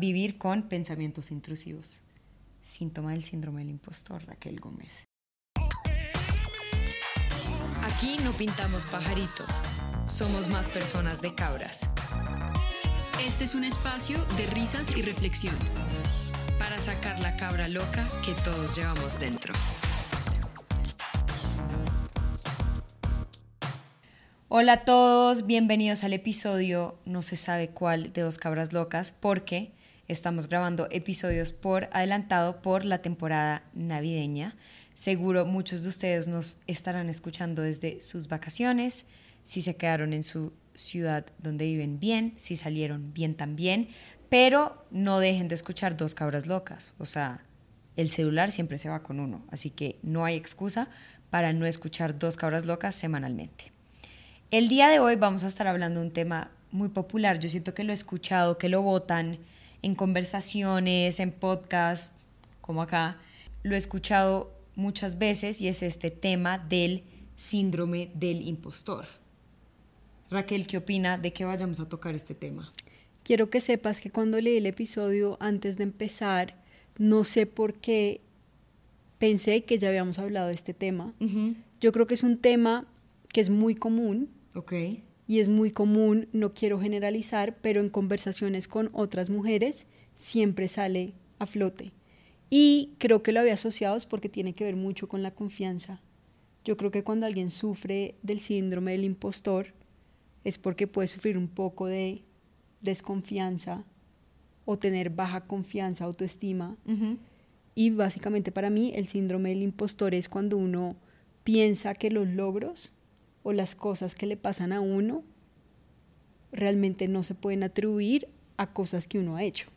Vivir con pensamientos intrusivos. Síntoma del síndrome del impostor, Raquel Gómez. Aquí no pintamos pajaritos, somos más personas de cabras. Este es un espacio de risas y reflexión para sacar la cabra loca que todos llevamos dentro. Hola a todos, bienvenidos al episodio no se sabe cuál de Dos Cabras Locas porque Estamos grabando episodios por adelantado por la temporada navideña. Seguro muchos de ustedes nos estarán escuchando desde sus vacaciones, si se quedaron en su ciudad donde viven bien, si salieron bien también, pero no dejen de escuchar dos cabras locas. O sea, el celular siempre se va con uno, así que no hay excusa para no escuchar dos cabras locas semanalmente. El día de hoy vamos a estar hablando de un tema muy popular, yo siento que lo he escuchado, que lo votan en conversaciones, en podcasts, como acá, lo he escuchado muchas veces y es este tema del síndrome del impostor. Raquel, ¿qué opina de que vayamos a tocar este tema? Quiero que sepas que cuando leí el episodio antes de empezar, no sé por qué pensé que ya habíamos hablado de este tema. Yo creo que es un tema que es muy común. Okay y es muy común, no quiero generalizar, pero en conversaciones con otras mujeres siempre sale a flote. Y creo que lo había asociado es porque tiene que ver mucho con la confianza. Yo creo que cuando alguien sufre del síndrome del impostor es porque puede sufrir un poco de desconfianza o tener baja confianza, autoestima. Y básicamente para mí el síndrome del impostor es cuando uno piensa que los logros o las cosas que le pasan a uno realmente no se pueden atribuir a cosas que uno ha hecho.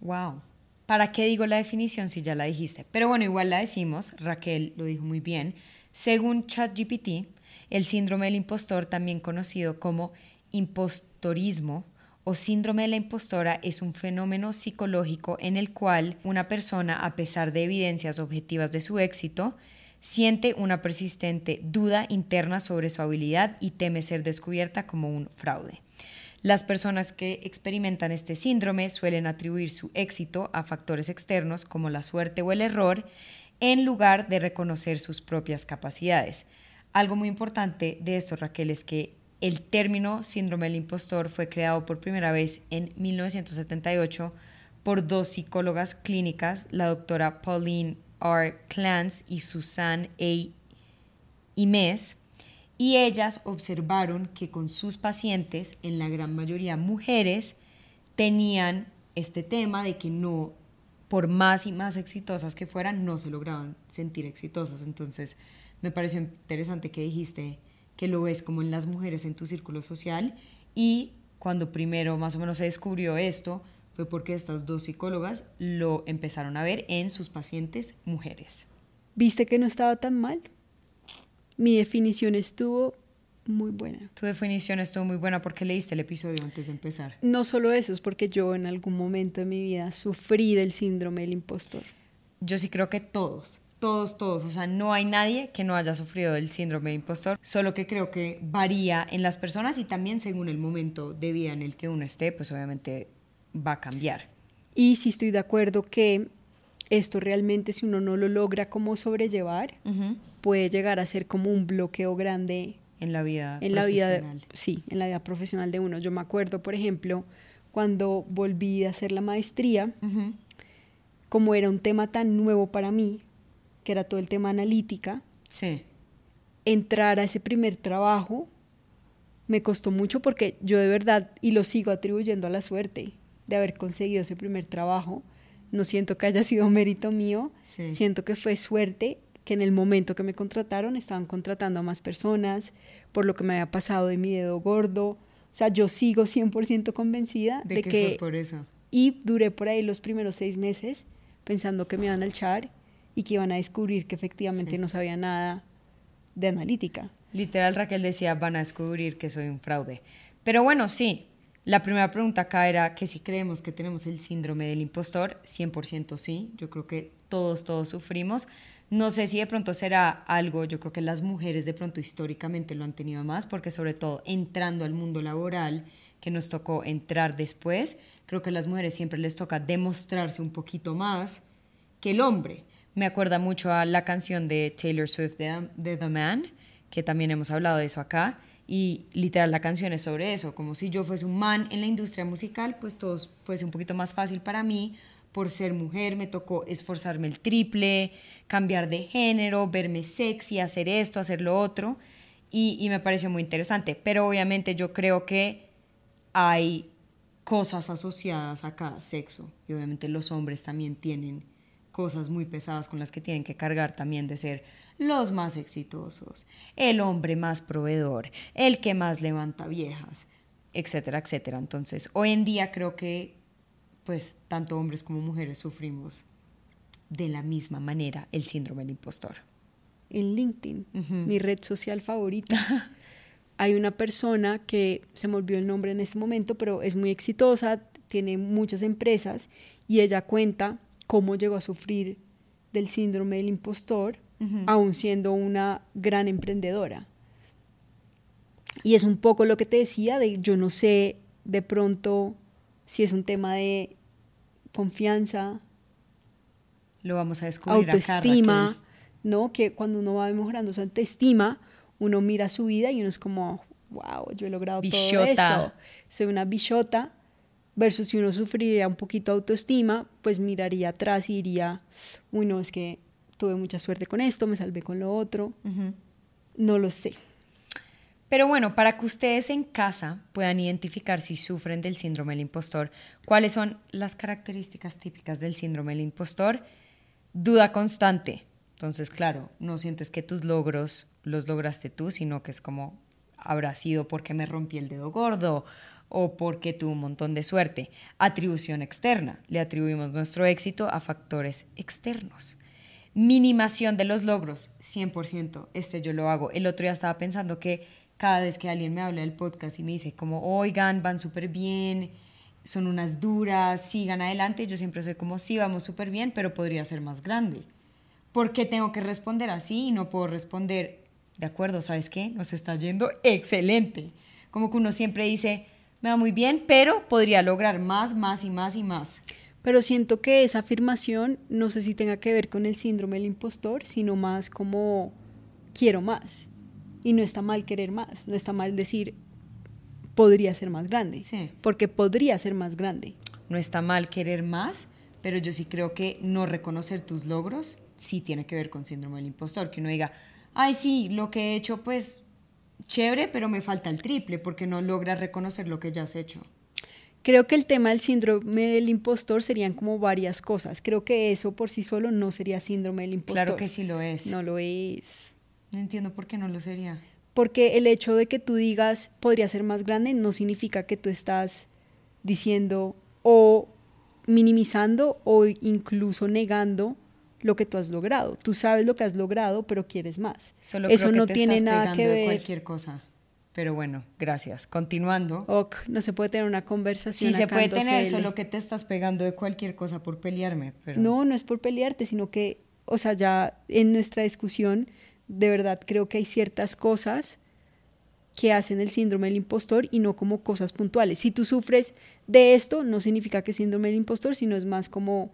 Wow. ¿Para qué digo la definición si ya la dijiste? Pero bueno, igual la decimos, Raquel lo dijo muy bien. Según ChatGPT, el síndrome del impostor, también conocido como impostorismo o síndrome de la impostora, es un fenómeno psicológico en el cual una persona, a pesar de evidencias objetivas de su éxito, siente una persistente duda interna sobre su habilidad y teme ser descubierta como un fraude. Las personas que experimentan este síndrome suelen atribuir su éxito a factores externos como la suerte o el error en lugar de reconocer sus propias capacidades. Algo muy importante de esto, Raquel, es que el término síndrome del impostor fue creado por primera vez en 1978 por dos psicólogas clínicas, la doctora Pauline R. Clance y Susan A. Imes, y ellas observaron que con sus pacientes, en la gran mayoría mujeres, tenían este tema de que no, por más y más exitosas que fueran, no se lograban sentir exitosas. Entonces, me pareció interesante que dijiste que lo ves como en las mujeres en tu círculo social y cuando primero más o menos se descubrió esto, fue porque estas dos psicólogas lo empezaron a ver en sus pacientes mujeres. ¿Viste que no estaba tan mal? Mi definición estuvo muy buena. Tu definición estuvo muy buena porque leíste el episodio antes de empezar. No solo eso, es porque yo en algún momento de mi vida sufrí del síndrome del impostor. Yo sí creo que todos, todos, todos. O sea, no hay nadie que no haya sufrido del síndrome del impostor, solo que creo que varía en las personas y también según el momento de vida en el que uno esté, pues obviamente va a cambiar. Y si estoy de acuerdo que esto realmente si uno no lo logra como sobrellevar, puede llegar a ser como un bloqueo grande en la vida en profesional. la vida sí, en la vida profesional de uno. Yo me acuerdo, por ejemplo, cuando volví a hacer la maestría, como era un tema tan nuevo para mí, que era todo el tema analítica, sí. entrar a ese primer trabajo me costó mucho porque yo de verdad, y lo sigo atribuyendo a la suerte, de haber conseguido ese primer trabajo. No siento que haya sido mérito mío, siento que fue suerte que en el momento que me contrataron estaban contratando a más personas, por lo que me había pasado de mi dedo gordo. O sea, yo sigo 100% convencida de, que... Fue por eso. Y duré por ahí los primeros seis meses pensando que me iban a echar y que iban a descubrir que efectivamente no sabía nada de analítica. Literal, Raquel decía, van a descubrir que soy un fraude. Pero bueno, sí, la primera pregunta acá era que si creemos que tenemos el síndrome del impostor, 100% sí, yo creo que todos, todos sufrimos. No sé si de pronto será algo, yo creo que las mujeres de pronto históricamente lo han tenido más, porque sobre todo entrando al mundo laboral, que nos tocó entrar después, creo que a las mujeres siempre les toca demostrarse un poquito más que el hombre. Me acuerda mucho a la canción de Taylor Swift de, The Man, que también hemos hablado de eso acá, y literal la canción es sobre eso, como si yo fuese un man en la industria musical, pues todo fuese un poquito más fácil para mí, por ser mujer me tocó esforzarme el triple, cambiar de género, verme sexy, hacer esto, hacer lo otro, y, y me pareció muy interesante, pero obviamente yo creo que hay cosas asociadas a cada sexo, y obviamente los hombres también tienen cosas muy pesadas con las que tienen que cargar también de ser los más exitosos, el hombre más proveedor, el que más levanta viejas, etcétera, etcétera. Entonces, hoy en día creo que pues tanto hombres como mujeres sufrimos de la misma manera el síndrome del impostor. En LinkedIn, mi red social favorita, hay una persona que se me olvidó el nombre en este momento, pero es muy exitosa, tiene muchas empresas y ella cuenta cómo llegó a sufrir del síndrome del impostor, aún siendo una gran emprendedora. Y es un poco lo que te decía, de yo no sé de pronto si es un tema de confianza, lo vamos a descubrir autoestima, ¿no? Que cuando uno va mejorando su autoestima, uno mira su vida y uno es como, wow, yo he logrado todo eso. Soy una bichota versus si uno sufriría un poquito de autoestima, pues miraría atrás y diría, uy, no, es que tuve mucha suerte con esto, me salvé con lo otro. No lo sé. Pero bueno, para que ustedes en casa puedan identificar si sufren del síndrome del impostor, cuáles son las características típicas del síndrome del impostor, duda constante. Entonces, claro, no sientes que tus logros los lograste tú, sino que es como habrá sido porque me rompí el dedo gordo o porque tuvo un montón de suerte. Atribución externa. Le atribuimos nuestro éxito a factores externos. Minimación de los logros, 100%. Este yo lo hago. El otro día estaba pensando que cada vez que alguien me habla del podcast y me dice como, oigan, van súper bien, son unas duras, sigan adelante, yo siempre soy como, sí, vamos súper bien, pero podría ser más grande. ¿Por qué tengo que responder así y no puedo responder, de acuerdo, ¿sabes qué? Nos está yendo excelente. Como que uno siempre dice, me va muy bien, pero podría lograr más, más y más y más. Pero siento que esa afirmación no sé si tenga que ver con el síndrome del impostor, sino más como quiero más. Y no está mal querer más, no está mal decir podría ser más grande, sí. porque podría ser más grande. No está mal querer más, pero yo sí creo que no reconocer tus logros sí tiene que ver con síndrome del impostor, que uno diga, ay sí, lo que he hecho pues chévere, pero me falta el triple porque no logras reconocer lo que ya has hecho. Creo que el tema del síndrome del impostor serían como varias cosas. Creo que eso por sí solo no sería síndrome del impostor. Claro que sí lo es. No lo es. No entiendo por qué no lo sería. Porque el hecho de que tú digas podría ser más grande no significa que tú estás diciendo o minimizando o incluso negando lo que tú has logrado. Tú sabes lo que has logrado, pero quieres más. Solo Eso no tiene nada que ver. cualquier cosa. Pero bueno, gracias. Continuando. Ok, no se puede tener una conversación. Sí, se puede tener, solo que te estás pegando de cualquier cosa por pelearme. Pero... No, no es por pelearte, sino que, o sea, ya en nuestra discusión, de verdad creo que hay ciertas cosas que hacen el síndrome del impostor y no como cosas puntuales. Si tú sufres de esto, no significa que es síndrome del impostor, sino es más como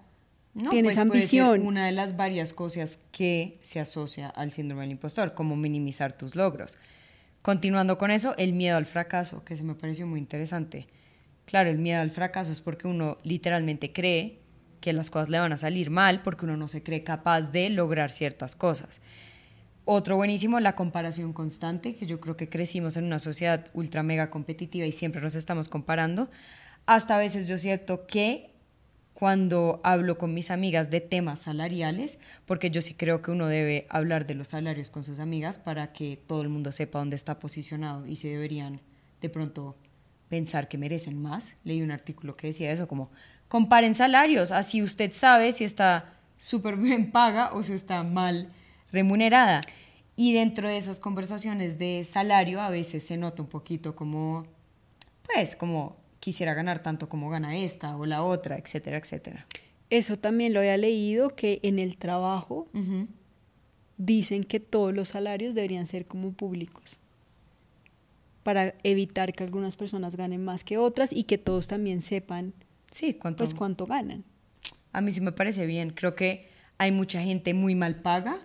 no, tienes pues ambición. una de las varias cosas que se asocia al síndrome del impostor, como minimizar tus logros. Continuando con eso, el miedo al fracaso, que se me pareció muy interesante. Claro, el miedo al fracaso es porque uno literalmente cree que las cosas le van a salir mal, porque uno no se cree capaz de lograr ciertas cosas. Otro buenísimo, la comparación constante, que yo creo que crecimos en una sociedad ultra mega competitiva y siempre nos estamos comparando. Hasta a veces yo siento que cuando hablo con mis amigas de temas salariales, porque yo sí creo que uno debe hablar de los salarios con sus amigas para que todo el mundo sepa dónde está posicionado y si deberían de pronto pensar que merecen más. Leí un artículo que decía eso, como comparen salarios, así usted sabe si está súper bien paga o si está mal remunerada. Y dentro de esas conversaciones de salario a veces se nota un poquito como, pues, como quisiera ganar tanto como gana esta o la otra, etcétera, etcétera. Eso también lo había leído, que en el trabajo dicen que todos los salarios deberían ser como públicos para evitar que algunas personas ganen más que otras y que todos también sepan Sí, ¿cuánto? pues cuánto ganan. A mí sí me parece bien. Creo que hay mucha gente muy mal paga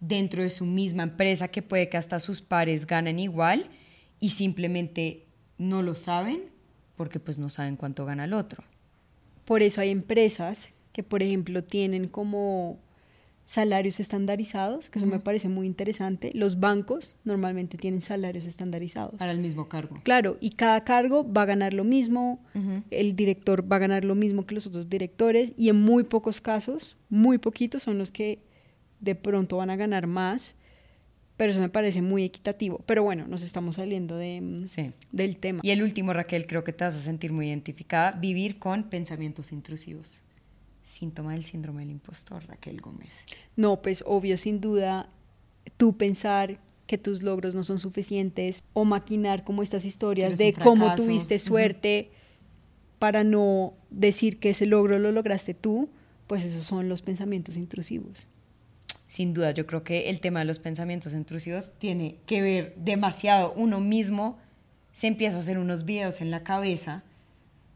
dentro de su misma empresa que puede que hasta sus pares ganen igual y simplemente no lo saben porque pues no saben cuánto gana el otro. Por eso hay empresas que, por ejemplo, tienen como salarios estandarizados, que eso me parece muy interesante. Los bancos normalmente tienen salarios estandarizados. Para el mismo cargo. Claro, y cada cargo va a ganar lo mismo, el director va a ganar lo mismo que los otros directores, y en muy pocos casos, muy poquitos son los que de pronto van a ganar más, pero eso me parece muy equitativo. Pero bueno, nos estamos saliendo de, mm, Sí. del tema. Y el último, Raquel, creo que te vas a sentir muy identificada, vivir con pensamientos intrusivos. Síntoma del síndrome del impostor, Raquel Gómez. No, pues obvio, sin duda, tú pensar que tus logros no son suficientes o maquinar como estas historias de cómo tuviste suerte para no decir que ese logro lo lograste tú, pues esos son los pensamientos intrusivos. Sin duda, yo creo que el tema de los pensamientos intrusivos tiene que ver demasiado. Uno mismo se empieza a hacer unos videos en la cabeza.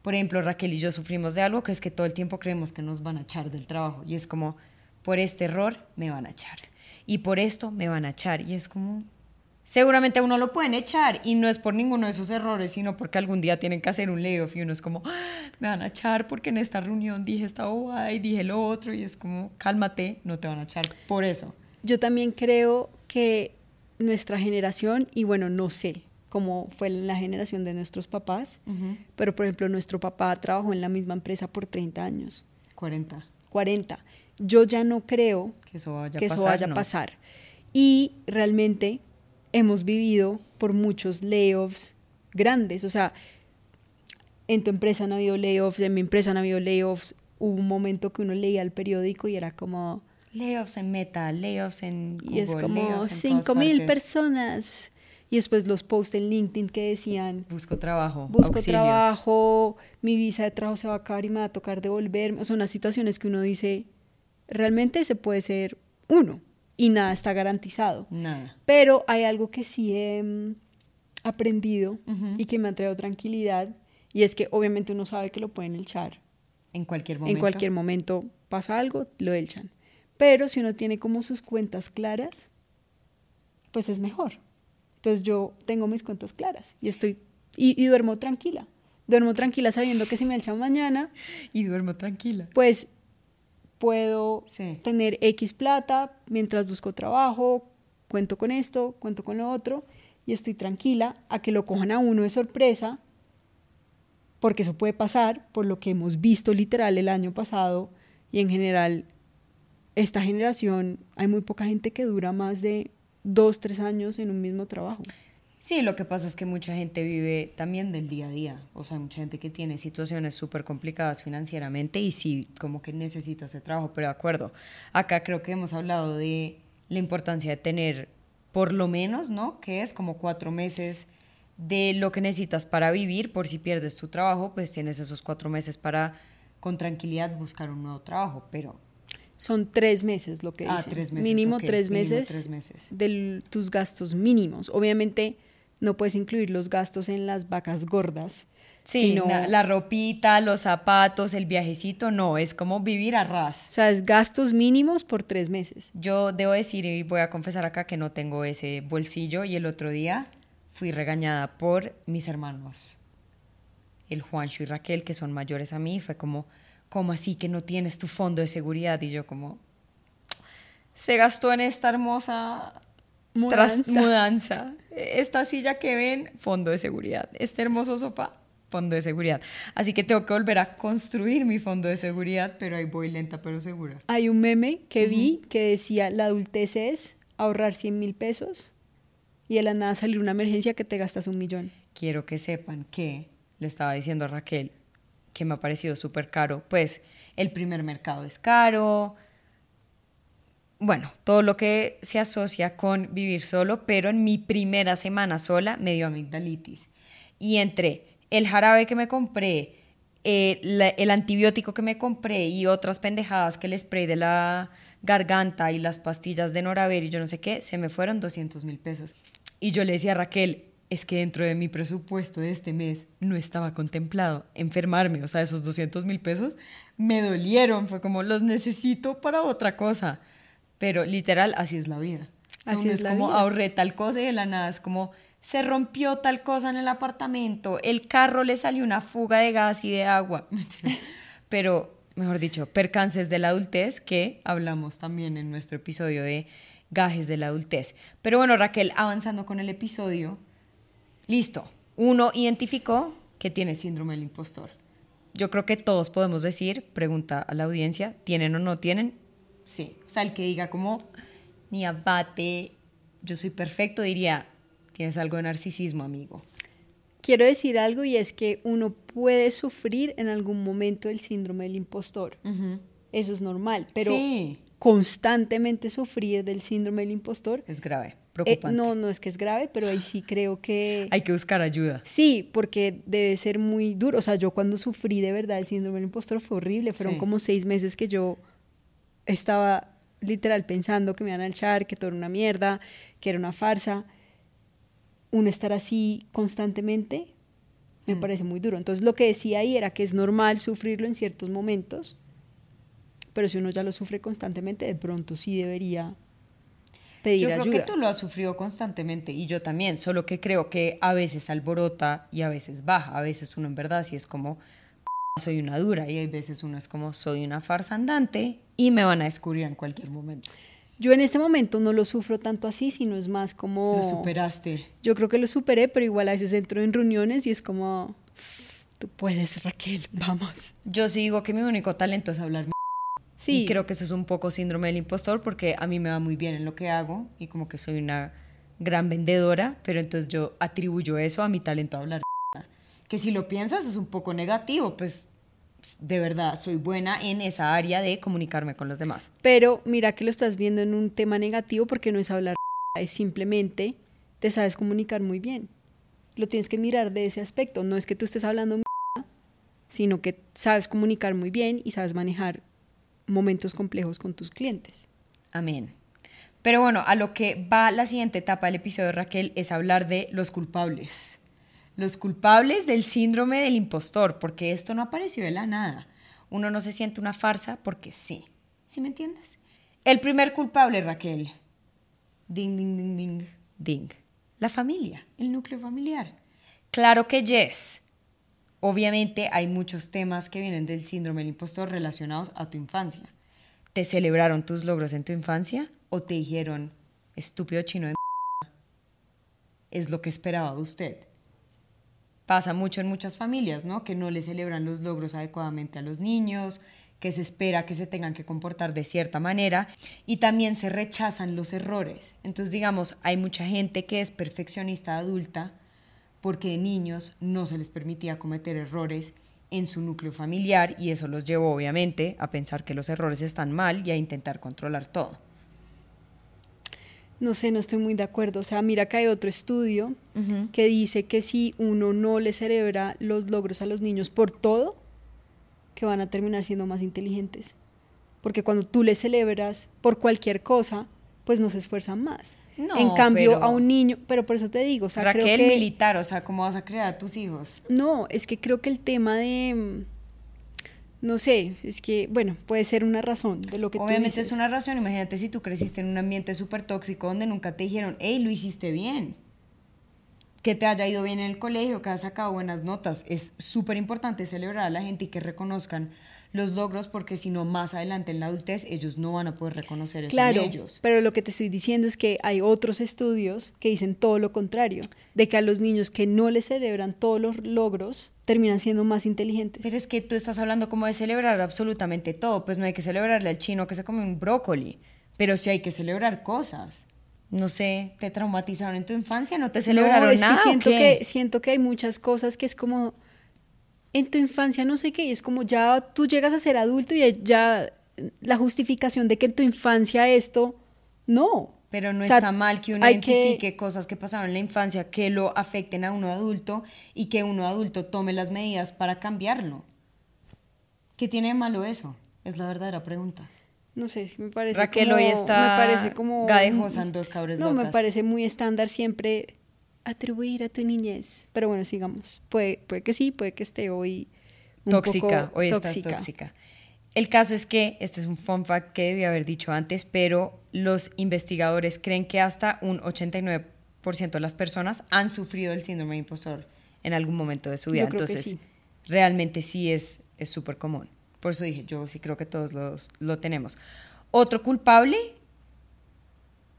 Por ejemplo, Raquel y yo sufrimos de algo que es que todo el tiempo creemos que nos van a echar del trabajo. Y es como, por este error me van a echar. Y por esto me van a echar. Y es como, seguramente a uno lo pueden echar. Y no es por ninguno de esos errores, sino porque algún día tienen que hacer un layoff. Y uno es como, "Ah, me van a echar porque en esta reunión dije esta bobada y dije lo otro. Y es como, cálmate, no te van a echar por eso. Yo también creo que nuestra generación, y bueno, no sé cómo fue la generación de nuestros papás, pero por ejemplo, nuestro papá trabajó en la misma empresa por 30 años, 40. 40. Yo ya no creo Que eso vaya que eso no. a pasar. Y realmente hemos vivido por muchos layoffs grandes. O sea, en tu empresa han habido layoffs, en mi empresa han habido layoffs. Hubo un momento que uno leía el periódico y era como, Layoffs en Meta, layoffs en Google, y es como layoffs en 5 todas mil personas. Y después los posts en LinkedIn que decían, Busco trabajo, busco auxilio. trabajo, mi visa de trabajo se va a acabar y me va a tocar devolverme. O sea, unas situaciones que uno dice, realmente se puede ser uno y nada está garantizado. Nada. Pero hay algo que sí he mm, aprendido y que me ha traído tranquilidad y es que obviamente uno sabe que lo pueden echar. En cualquier momento. En cualquier momento pasa algo, lo echan. Pero si uno tiene como sus cuentas claras, pues es mejor. Entonces yo tengo mis cuentas claras y estoy y, y duermo tranquila. Duermo tranquila sabiendo que si me echan mañana, Y duermo tranquila. pues puedo Sí. tener X plata mientras busco trabajo, cuento con esto, cuento con lo otro y estoy tranquila a que lo cojan a uno de sorpresa, porque eso puede pasar por lo que hemos visto literal el año pasado y en general esta generación hay muy poca gente que dura más de dos, tres años en un mismo trabajo. Sí, lo que pasa es que mucha gente vive también del día a día. O sea, mucha gente que tiene situaciones súper complicadas financieramente y sí, como que necesita ese trabajo. Pero de acuerdo, acá creo que hemos hablado de la importancia de tener por lo menos, ¿no? Que es como cuatro meses de lo que necesitas para vivir. Por si pierdes tu trabajo, pues tienes esos cuatro meses para con tranquilidad buscar un nuevo trabajo. Pero Son tres meses lo que Ah, dicen. tres meses, Mínimo, ok, tres, mínimo meses tres meses. de tus gastos mínimos. Obviamente no puedes incluir los gastos en las vacas gordas. sí, sino- na- la ropita, los zapatos, el viajecito, no, es como vivir a ras. O sea, es gastos mínimos por tres meses. Yo debo decir y voy a confesar acá que no tengo ese bolsillo y el otro día fui regañada por mis hermanos, el Juancho y Raquel, que son mayores a mí, fue como, ¿cómo así que no tienes tu fondo de seguridad? Y yo como, se gastó en esta hermosa tras- Mudanza. Esta silla que ven, fondo de seguridad. Este hermoso sofá, fondo de seguridad. Así que tengo que volver a construir mi fondo de seguridad, pero ahí voy lenta pero segura. Hay un meme que vi que decía, la adultez es ahorrar 100 mil pesos y de la nada salir una emergencia que te gastas un millón. quiero que sepan que le estaba diciendo a Raquel que me ha parecido súper caro. Pues el primer mercado es caro. Bueno, todo lo que se asocia con vivir solo, pero en mi primera semana sola me dio amigdalitis. Y entre el jarabe que me compré, eh, el antibiótico que me compré y otras pendejadas que el spray de la garganta y las pastillas de Noraver y yo no sé qué, se me fueron 200 mil pesos. Y yo le decía a Raquel, es que dentro de mi presupuesto de este mes no estaba contemplado enfermarme, o sea, esos 200 mil pesos me dolieron, fue como los necesito para otra cosa, pero literal así es la vida. Así Uno es la como vida. ahorré tal cosa y de la nada es como se rompió tal cosa en el apartamento, el carro le salió una fuga de gas y de agua. Pero, mejor dicho, percances de la adultez que hablamos también en nuestro episodio de gajes de la adultez. Pero bueno, Raquel, avanzando con el episodio, listo. Uno identificó que tiene síndrome del impostor. Yo creo que todos podemos decir, pregunta a la audiencia, ¿tienen o no tienen? Sí. O sea, el que diga como, ni abate, yo soy perfecto, diría, tienes algo de narcisismo, amigo. Quiero decir algo y es que uno puede sufrir en algún momento el síndrome del impostor. Eso es normal, pero sí, constantemente sufrir del síndrome del impostor, es grave, eh, preocupante. no, no es que es grave, pero ahí sí creo que... Hay que buscar ayuda. Sí, porque debe ser muy duro. O sea, yo cuando sufrí de verdad el síndrome del impostor fue horrible. Fueron Sí. como seis meses que yo estaba literal pensando que me iban a echar, que todo era una mierda, que era una farsa. Uno estar así constantemente me Mm. parece muy duro. Entonces lo que decía ahí era que es normal sufrirlo en ciertos momentos, pero si uno ya lo sufre constantemente, de pronto sí debería pedir Yo creo ayuda. que tú lo has sufrido constantemente y yo también, solo que creo que a veces alborota y a veces baja. A veces uno en verdad sí es como soy una dura y hay veces uno es como soy una farsa andante y me van a descubrir en cualquier momento. Yo en este momento no lo sufro tanto así, sino es más como... Lo superaste. Yo creo que lo superé, pero igual a veces entro en reuniones y es como, tú puedes, Raquel, vamos. Yo sí digo que mi único talento es hablar mi- Sí, Y creo que eso es un poco síndrome del impostor porque a mí me va muy bien en lo que hago y como que soy una gran vendedora, pero entonces yo atribuyo eso a mi talento a hablar. Que si lo piensas es un poco negativo, pues de verdad soy buena en esa área de comunicarme con los demás. pero mira que lo estás viendo en un tema negativo porque no es hablar, es simplemente te sabes comunicar muy bien. Lo tienes que mirar de ese aspecto. No es que tú estés hablando, sino que sabes comunicar muy bien y sabes manejar momentos complejos con tus clientes. Amén. Pero bueno, a lo que va la siguiente etapa del episodio de Raquel es hablar de los culpables. Los culpables del síndrome del impostor, porque esto no apareció de la nada. Uno no se siente una farsa porque sí. ¿Sí me entiendes? El primer culpable, Raquel. Ding, ding, ding, ding, ding. La familia, el núcleo familiar. Claro que yes. Obviamente hay muchos temas que vienen del síndrome del impostor relacionados a tu infancia. ¿Te celebraron tus logros en tu infancia o te dijeron, estúpido chino de mierda, es lo que esperaba de usted? Pasa mucho en muchas familias, ¿no? Que no le celebran los logros adecuadamente a los niños, que se espera que se tengan que comportar de cierta manera y también se rechazan los errores. Entonces, digamos, hay mucha gente que es perfeccionista adulta porque de niños no se les permitía cometer errores en su núcleo familiar y eso los llevó obviamente a pensar que los errores están mal y a intentar controlar todo. No sé, no estoy muy de acuerdo. O sea, mira que hay otro estudio que dice que si uno no le celebra los logros a los niños por todo, que van a terminar siendo más inteligentes. Porque cuando tú les celebras por cualquier cosa, pues no se esfuerzan más. No, en cambio, pero- a un niño, pero por eso te digo, o sea, creo Raquel que- militar, o sea, ¿cómo vas a crear a tus hijos? No, es que creo que el tema de, mm, no sé, es que, bueno, puede ser una razón de lo que tú Obviamente dices. es una razón, imagínate si tú creciste en un ambiente súper tóxico donde nunca te dijeron, hey, lo hiciste bien. Que te haya ido bien en el colegio, que has sacado buenas notas. Es súper importante celebrar a la gente y que reconozcan los logros porque si no, más adelante en la adultez ellos no van a poder reconocer eso Claro, en ellos. pero lo que te estoy diciendo es que hay otros estudios que dicen todo lo contrario, de que a los niños que no les celebran todos los logros terminan siendo más inteligentes. Pero es que tú estás hablando como de celebrar absolutamente todo. Pues no hay que celebrarle al chino que se come un brócoli, pero sí hay que celebrar cosas. No sé, ¿te traumatizaron en tu infancia? ¿No te celebraron no, es nada? que siento que siento que hay muchas cosas que es como en tu infancia no sé qué, y es como ya tú llegas a ser adulto y ya la justificación de que en tu infancia esto no. Pero no O sea, está mal que uno que- identifique cosas que pasaron en la infancia que lo afecten a uno adulto y que uno adulto tome las medidas para cambiarlo. ¿Qué tiene de malo eso? Es la verdadera pregunta. No sé, me parece Raquel como, hoy está me parece como gadejosa en dos cabres No, me parece muy estándar siempre atribuir a tu niñez. Pero bueno, sigamos. Puede, puede que sí, puede que esté hoy un tóxica, poco hoy tóxica. estás tóxica. El caso es que, este es un fun fact que debí haber dicho antes, pero los investigadores creen que hasta un 89% de las personas han sufrido el síndrome de impostor en algún momento de su vida. Yo creo que Entonces, sí. realmente sí es es súper común. Por eso dije, yo sí creo que todos los, lo tenemos. Otro culpable,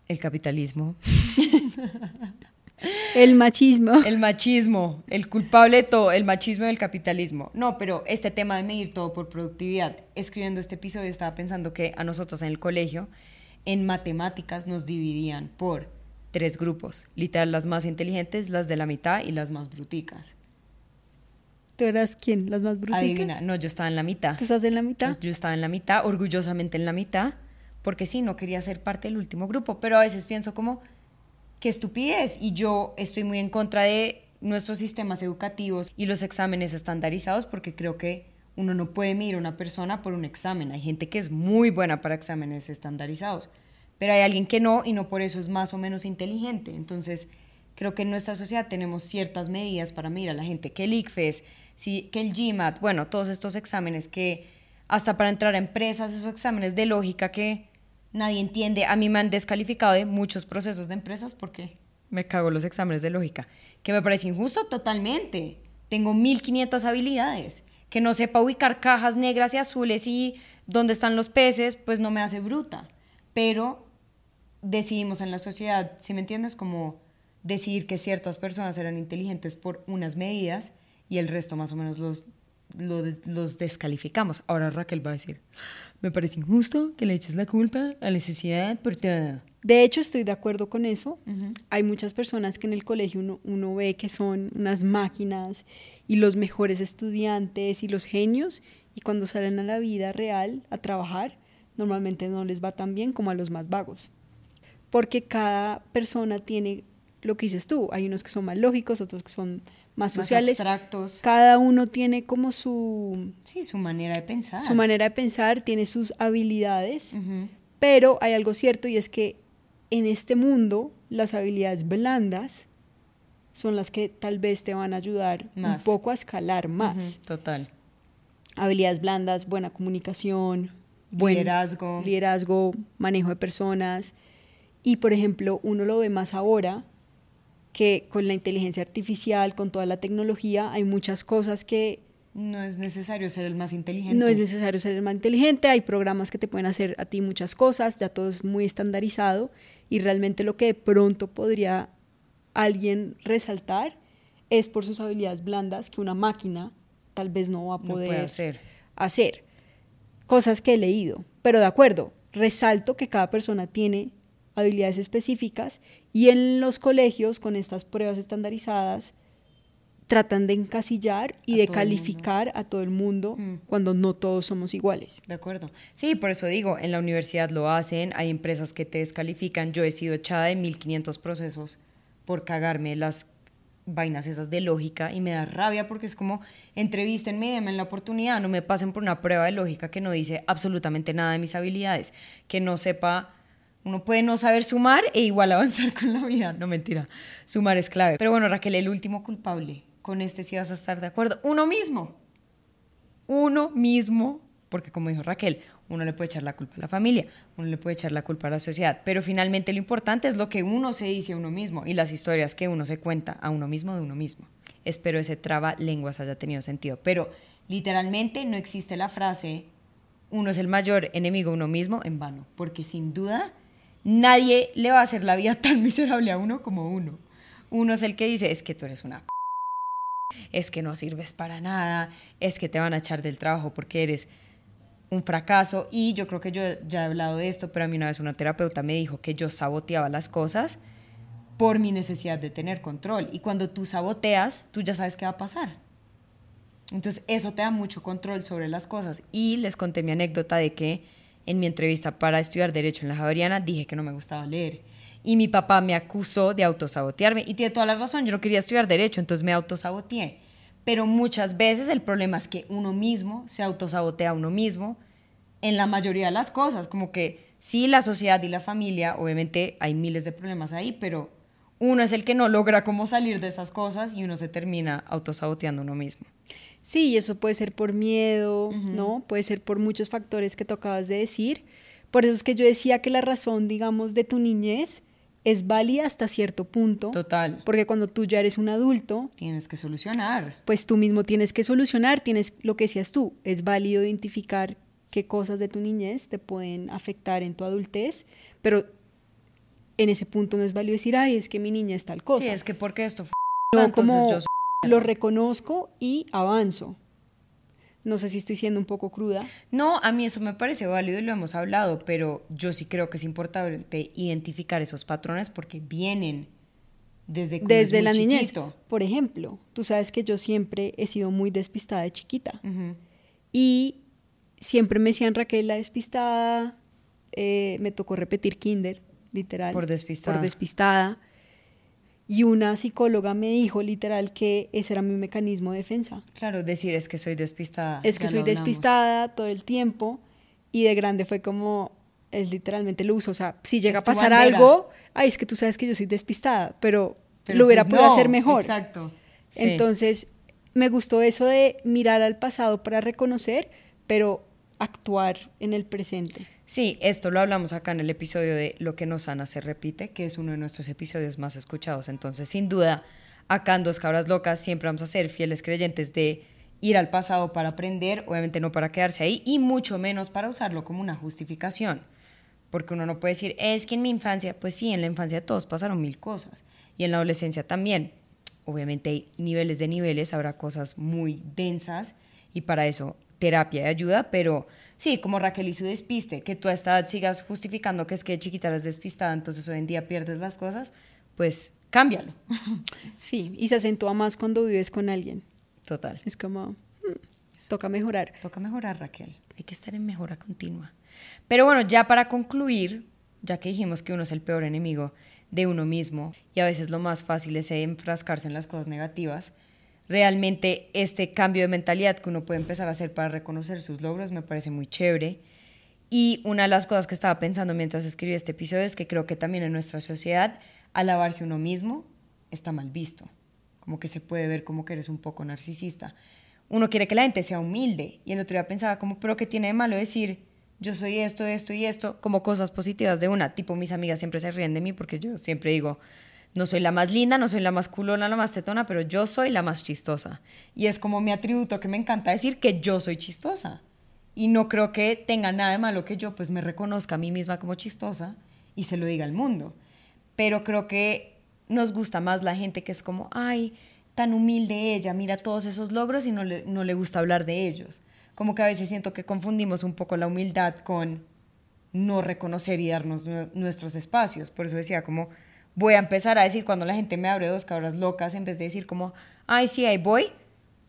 el capitalismo. El machismo. El machismo, el culpable de todo, el machismo y el capitalismo. No, pero este tema de medir todo por productividad, escribiendo este episodio estaba pensando que a nosotros en el colegio, en matemáticas nos dividían por tres grupos, literal las más inteligentes, las de la mitad y las más bruticas. ¿Tú eras quién? ¿Las más bruticas? Adivina, no, yo estaba en la mitad. ¿Tú estás en la mitad? Yo estaba en la mitad, orgullosamente en la mitad, porque sí, no quería ser parte del último grupo, pero a veces pienso como, qué estupidez, y yo estoy muy en contra de nuestros sistemas educativos y los exámenes estandarizados, porque creo que uno no puede medir a una persona por un examen. Hay gente que es muy buena para exámenes estandarizados, pero hay alguien que no, y no por eso es más o menos inteligente. Entonces, creo que en nuestra sociedad tenemos ciertas medidas para medir a la gente, que el ICFES, sí, que el GMAT, bueno, todos estos exámenes que hasta para entrar a empresas, esos exámenes de lógica que nadie entiende. A mí me han descalificado de muchos procesos de empresas porque me cago los exámenes de lógica, que me parece injusto totalmente. Tengo 1500 habilidades. Que no sepa ubicar cajas negras y azules y dónde están los peces, pues no me hace bruta. Pero decidimos en la sociedad, si me entiendes, como decidir que ciertas personas eran inteligentes por unas medidas y el resto más o menos los, lo- los descalificamos. Ahora Raquel va a decir, me parece injusto que le eches la culpa a la sociedad por todo. De hecho, estoy de acuerdo con eso. Hay muchas personas que en el colegio uno, uno ve que son unas máquinas y los mejores estudiantes y los genios, y cuando salen a la vida real a trabajar, normalmente no les va tan bien como a los más vagos. Porque cada persona tiene lo que dices tú. Hay unos que son más lógicos, otros que son más Más sociales. abstractos. Cada uno tiene como su, Sí, su manera de pensar. su manera de pensar, tiene sus habilidades. Ujú. Pero hay algo cierto y es que en este mundo las habilidades blandas son las que tal vez te van a ayudar Más. un poco a escalar más. Ujú, Total. Habilidades blandas, buena comunicación, buen Liderazgo. liderazgo, manejo de personas. Y por ejemplo, uno lo ve más ahora que con la inteligencia artificial, con toda la tecnología, hay muchas cosas que No es necesario ser el más inteligente. no es necesario ser el más inteligente, hay programas que te pueden hacer a ti muchas cosas, ya todo es muy estandarizado y realmente lo que de pronto podría alguien resaltar es por sus habilidades blandas que una máquina tal vez no va a poder hacer. Cosas que he leído, pero de acuerdo, resalto que cada persona tiene habilidades específicas y en los colegios con estas pruebas estandarizadas tratan de encasillar y A de calificar a todo el mundo Mm. cuando no todos somos iguales. De acuerdo. Sí, por eso digo, en la universidad lo hacen, hay empresas que te descalifican. Yo he sido echada de 1500 procesos por cagarme las vainas esas de lógica y me da rabia porque es como entrevístenme, denme la oportunidad, no me pasen por una prueba de lógica que no dice absolutamente nada de mis habilidades, que no sepa, uno puede no saber sumar e igual avanzar con la vida, no mentira, sumar es clave. Pero bueno, Raquel, el último culpable, con este sí vas a estar de acuerdo, uno mismo uno mismo, porque como dijo Raquel, uno le puede echar la culpa a la familia, uno le puede echar la culpa a la sociedad, pero finalmente lo importante es lo que uno se dice a uno mismo y las historias que uno se cuenta a uno mismo de uno mismo. Espero ese traba lenguas haya tenido sentido, pero literalmente no existe la frase uno es el mayor enemigo de uno mismo en vano, porque sin duda nadie le va a hacer la vida tan miserable a uno como uno. Uno es el que dice, es que tú eres una es que no sirves para nada, es que te van a echar del trabajo porque eres un fracaso. Y yo creo que yo ya he hablado de esto, pero a mí una vez una terapeuta me dijo que yo saboteaba las cosas por mi necesidad de tener control. Y cuando tú saboteas, tú ya sabes qué va a pasar. Entonces eso te da mucho control sobre las cosas. Y les conté mi anécdota de que en mi entrevista para estudiar Derecho en la Javeriana dije que no me gustaba leer. Y mi papá me acusó de autosabotearme. Y tiene toda la razón, yo no quería estudiar Derecho, entonces me autosaboteé. Pero muchas veces el problema es que uno mismo se autosabotea a uno mismo en la mayoría de las cosas. Como que sí, la sociedad y la familia, obviamente hay miles de problemas ahí, pero uno es el que no logra cómo salir de esas cosas y uno se termina autosaboteando uno mismo. Sí, eso puede ser por miedo, ¿no? Puede ser por muchos factores que tú acabas de decir. Por eso es que yo decía que la razón, digamos, de tu niñez es válida hasta cierto punto. Total. Porque cuando tú ya eres un adulto, tienes que solucionar. Pues tú mismo tienes que solucionar, tienes lo que decías tú, es válido identificar qué cosas de tu niñez te pueden afectar en tu adultez, pero en ese punto no es válido decir, ay, es que mi niña es tal cosa. Sí, es que porque esto fue... No, como yo lo reconozco y avanzo. No sé si estoy siendo un poco cruda. No, a mí eso me parece válido y lo hemos hablado, pero yo sí creo que es importante identificar esos patrones porque vienen desde desde la niñez. Por ejemplo, tú sabes que yo siempre he sido muy despistada de chiquita y siempre me decían Raquel la despistada. Eh, me tocó repetir kinder, literal. Por despistada. Por despistada. Y una psicóloga me dijo literal que ese era mi mecanismo de defensa. Claro, decir es que soy despistada. Es que soy despistada todo el tiempo y de grande fue como, es literalmente lo uso. O sea, si llega a pasar algo, ay, es que tú sabes que yo soy despistada, pero, lo hubiera pues podido hacer mejor. Exacto. Entonces, me gustó eso de mirar al pasado para reconocer, pero actuar en el presente. Sí, esto lo hablamos acá en el episodio de Lo que nos sana se repite, que es uno de nuestros episodios más escuchados. Entonces, sin duda, acá en Dos Cabras Locas siempre vamos a ser fieles creyentes de ir al pasado para aprender, obviamente no para quedarse ahí, y mucho menos para usarlo como una justificación. Porque uno no puede decir, es que en mi infancia, pues sí, en la infancia todos pasaron mil cosas, y en la adolescencia también. Obviamente hay niveles de niveles, habrá cosas muy densas, y para eso terapia y ayuda, pero sí, como Raquel y su despiste, que tú a esta edad sigas justificando que es que chiquita eres despistada, entonces hoy en día pierdes las cosas, pues cámbialo. Sí, y se acentúa más cuando vives con alguien. Total. Es como, hmm, toca mejorar. Toca mejorar, Raquel. Hay que estar en mejora continua. Pero bueno, ya para concluir, ya que dijimos que uno es el peor enemigo de uno mismo y a veces lo más fácil es enfrascarse en las cosas negativas, realmente este cambio de mentalidad que uno puede empezar a hacer para reconocer sus logros me parece muy chévere. Y una de las cosas que estaba pensando mientras escribí este episodio es que creo que también en nuestra sociedad alabarse uno mismo está mal visto, como que se puede ver como que eres un poco narcisista. Uno quiere que la gente sea humilde y el otro día pensaba como, pero ¿qué tiene de malo decir yo soy esto, esto y esto, como cosas positivas de una? Tipo, mis amigas siempre se ríen de mí porque yo siempre digo, no soy la más linda, no soy la más culona, la más tetona, pero yo soy la más chistosa. Y es como mi atributo que me encanta decir que yo soy chistosa. Y no creo que tenga nada de malo que yo pues me reconozca a mí misma como chistosa y se lo diga al mundo. Pero creo que nos gusta más la gente que es como, ay, tan humilde ella, mira todos esos logros y no le, no le gusta hablar de ellos. Como que a veces siento que confundimos un poco la humildad con no reconocer y darnos nuestros espacios. Por eso decía como, voy a empezar a decir cuando la gente me abre dos cabras locas, en vez de decir como, ay, sí, ahí voy,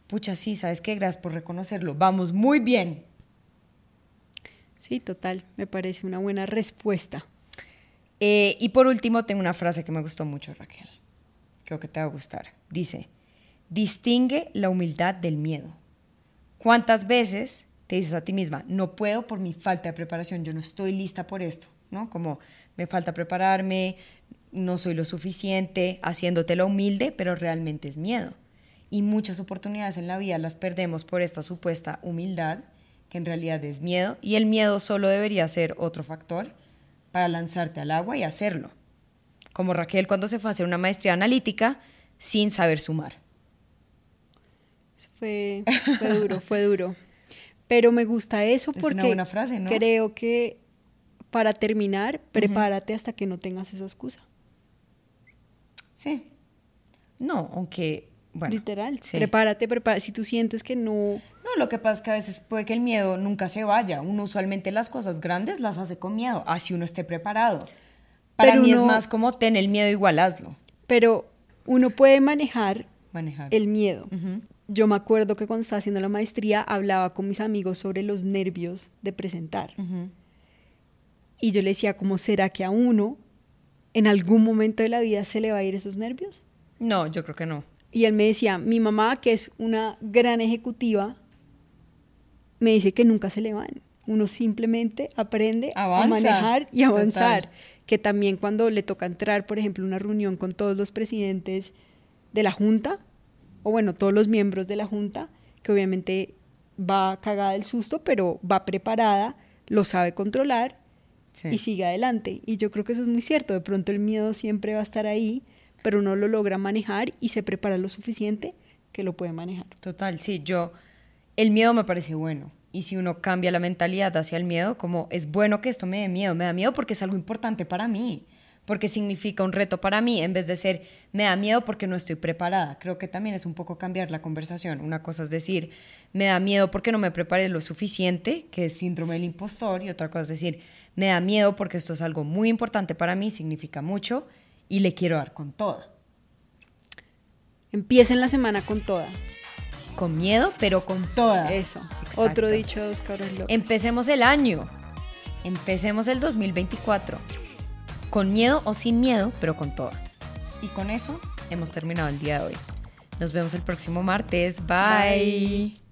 pucha, sí, ¿sabes qué? Gracias por reconocerlo. Vamos muy bien. Sí, total, me parece una buena respuesta. Eh, y por último, tengo una frase que me gustó mucho, Raquel. Creo que te va a gustar. Dice, distingue la humildad del miedo. ¿Cuántas veces te dices a ti misma, no puedo por mi falta de preparación, yo no estoy lista por esto, ¿no? Como me falta prepararme, no soy lo suficiente, haciéndotelo humilde, pero realmente es miedo. Y muchas oportunidades en la vida las perdemos por esta supuesta humildad, que en realidad es miedo, y el miedo solo debería ser otro factor para lanzarte al agua y hacerlo. Como Raquel cuando se fue a hacer una maestría analítica sin saber sumar. Fue, fue duro, fue duro. Pero me gusta eso porque creo que para terminar, prepárate hasta que no tengas esa excusa. Sí. No, aunque, bueno. Literal. Prepárate, prepárate. Si tú sientes que no... No, lo que pasa es que a veces puede que el miedo nunca se vaya. Uno usualmente las cosas grandes las hace con miedo, así uno esté preparado. Para mí es más como ten el miedo igual hazlo. Pero uno puede manejar, manejar. el miedo. Yo me acuerdo que cuando estaba haciendo la maestría hablaba con mis amigos sobre los nervios de presentar. Y yo le decía, ¿cómo será que a uno en algún momento de la vida se le va a ir esos nervios? No, yo creo que no. Y él me decía, mi mamá, que es una gran ejecutiva, me dice que nunca se le van. Uno simplemente aprende Avanza. a manejar y avanzar. Total. Que también cuando le toca entrar, por ejemplo, una reunión con todos los presidentes de la Junta, o bueno, todos los miembros de la Junta, que obviamente va cagada del susto, pero va preparada, lo sabe controlar Sí. y sigue adelante. Y yo creo que eso es muy cierto. De pronto el miedo siempre va a estar ahí, pero uno lo logra manejar y se prepara lo suficiente que lo puede manejar. Total, sí, yo, el miedo me parece bueno. Y si uno cambia la mentalidad hacia el miedo, como es bueno que esto me dé miedo, me da miedo porque es algo importante para mí, porque significa un reto para mí, en vez de ser, me da miedo porque no estoy preparada. Creo que también es un poco cambiar la conversación. Una cosa es decir, me da miedo porque no me preparé lo suficiente, que es síndrome del impostor, y otra cosa es decir, me da miedo porque esto es algo muy importante para mí, significa mucho, y le quiero dar con toda. Empiecen la semana con toda. Con miedo, pero con toda. Eso. Exacto. Otro dicho de cabros locos. Empecemos el año. Empecemos el 2024. Con miedo o sin miedo, pero con toda. Y con eso hemos terminado el día de hoy. Nos vemos el próximo martes. Bye. Bye.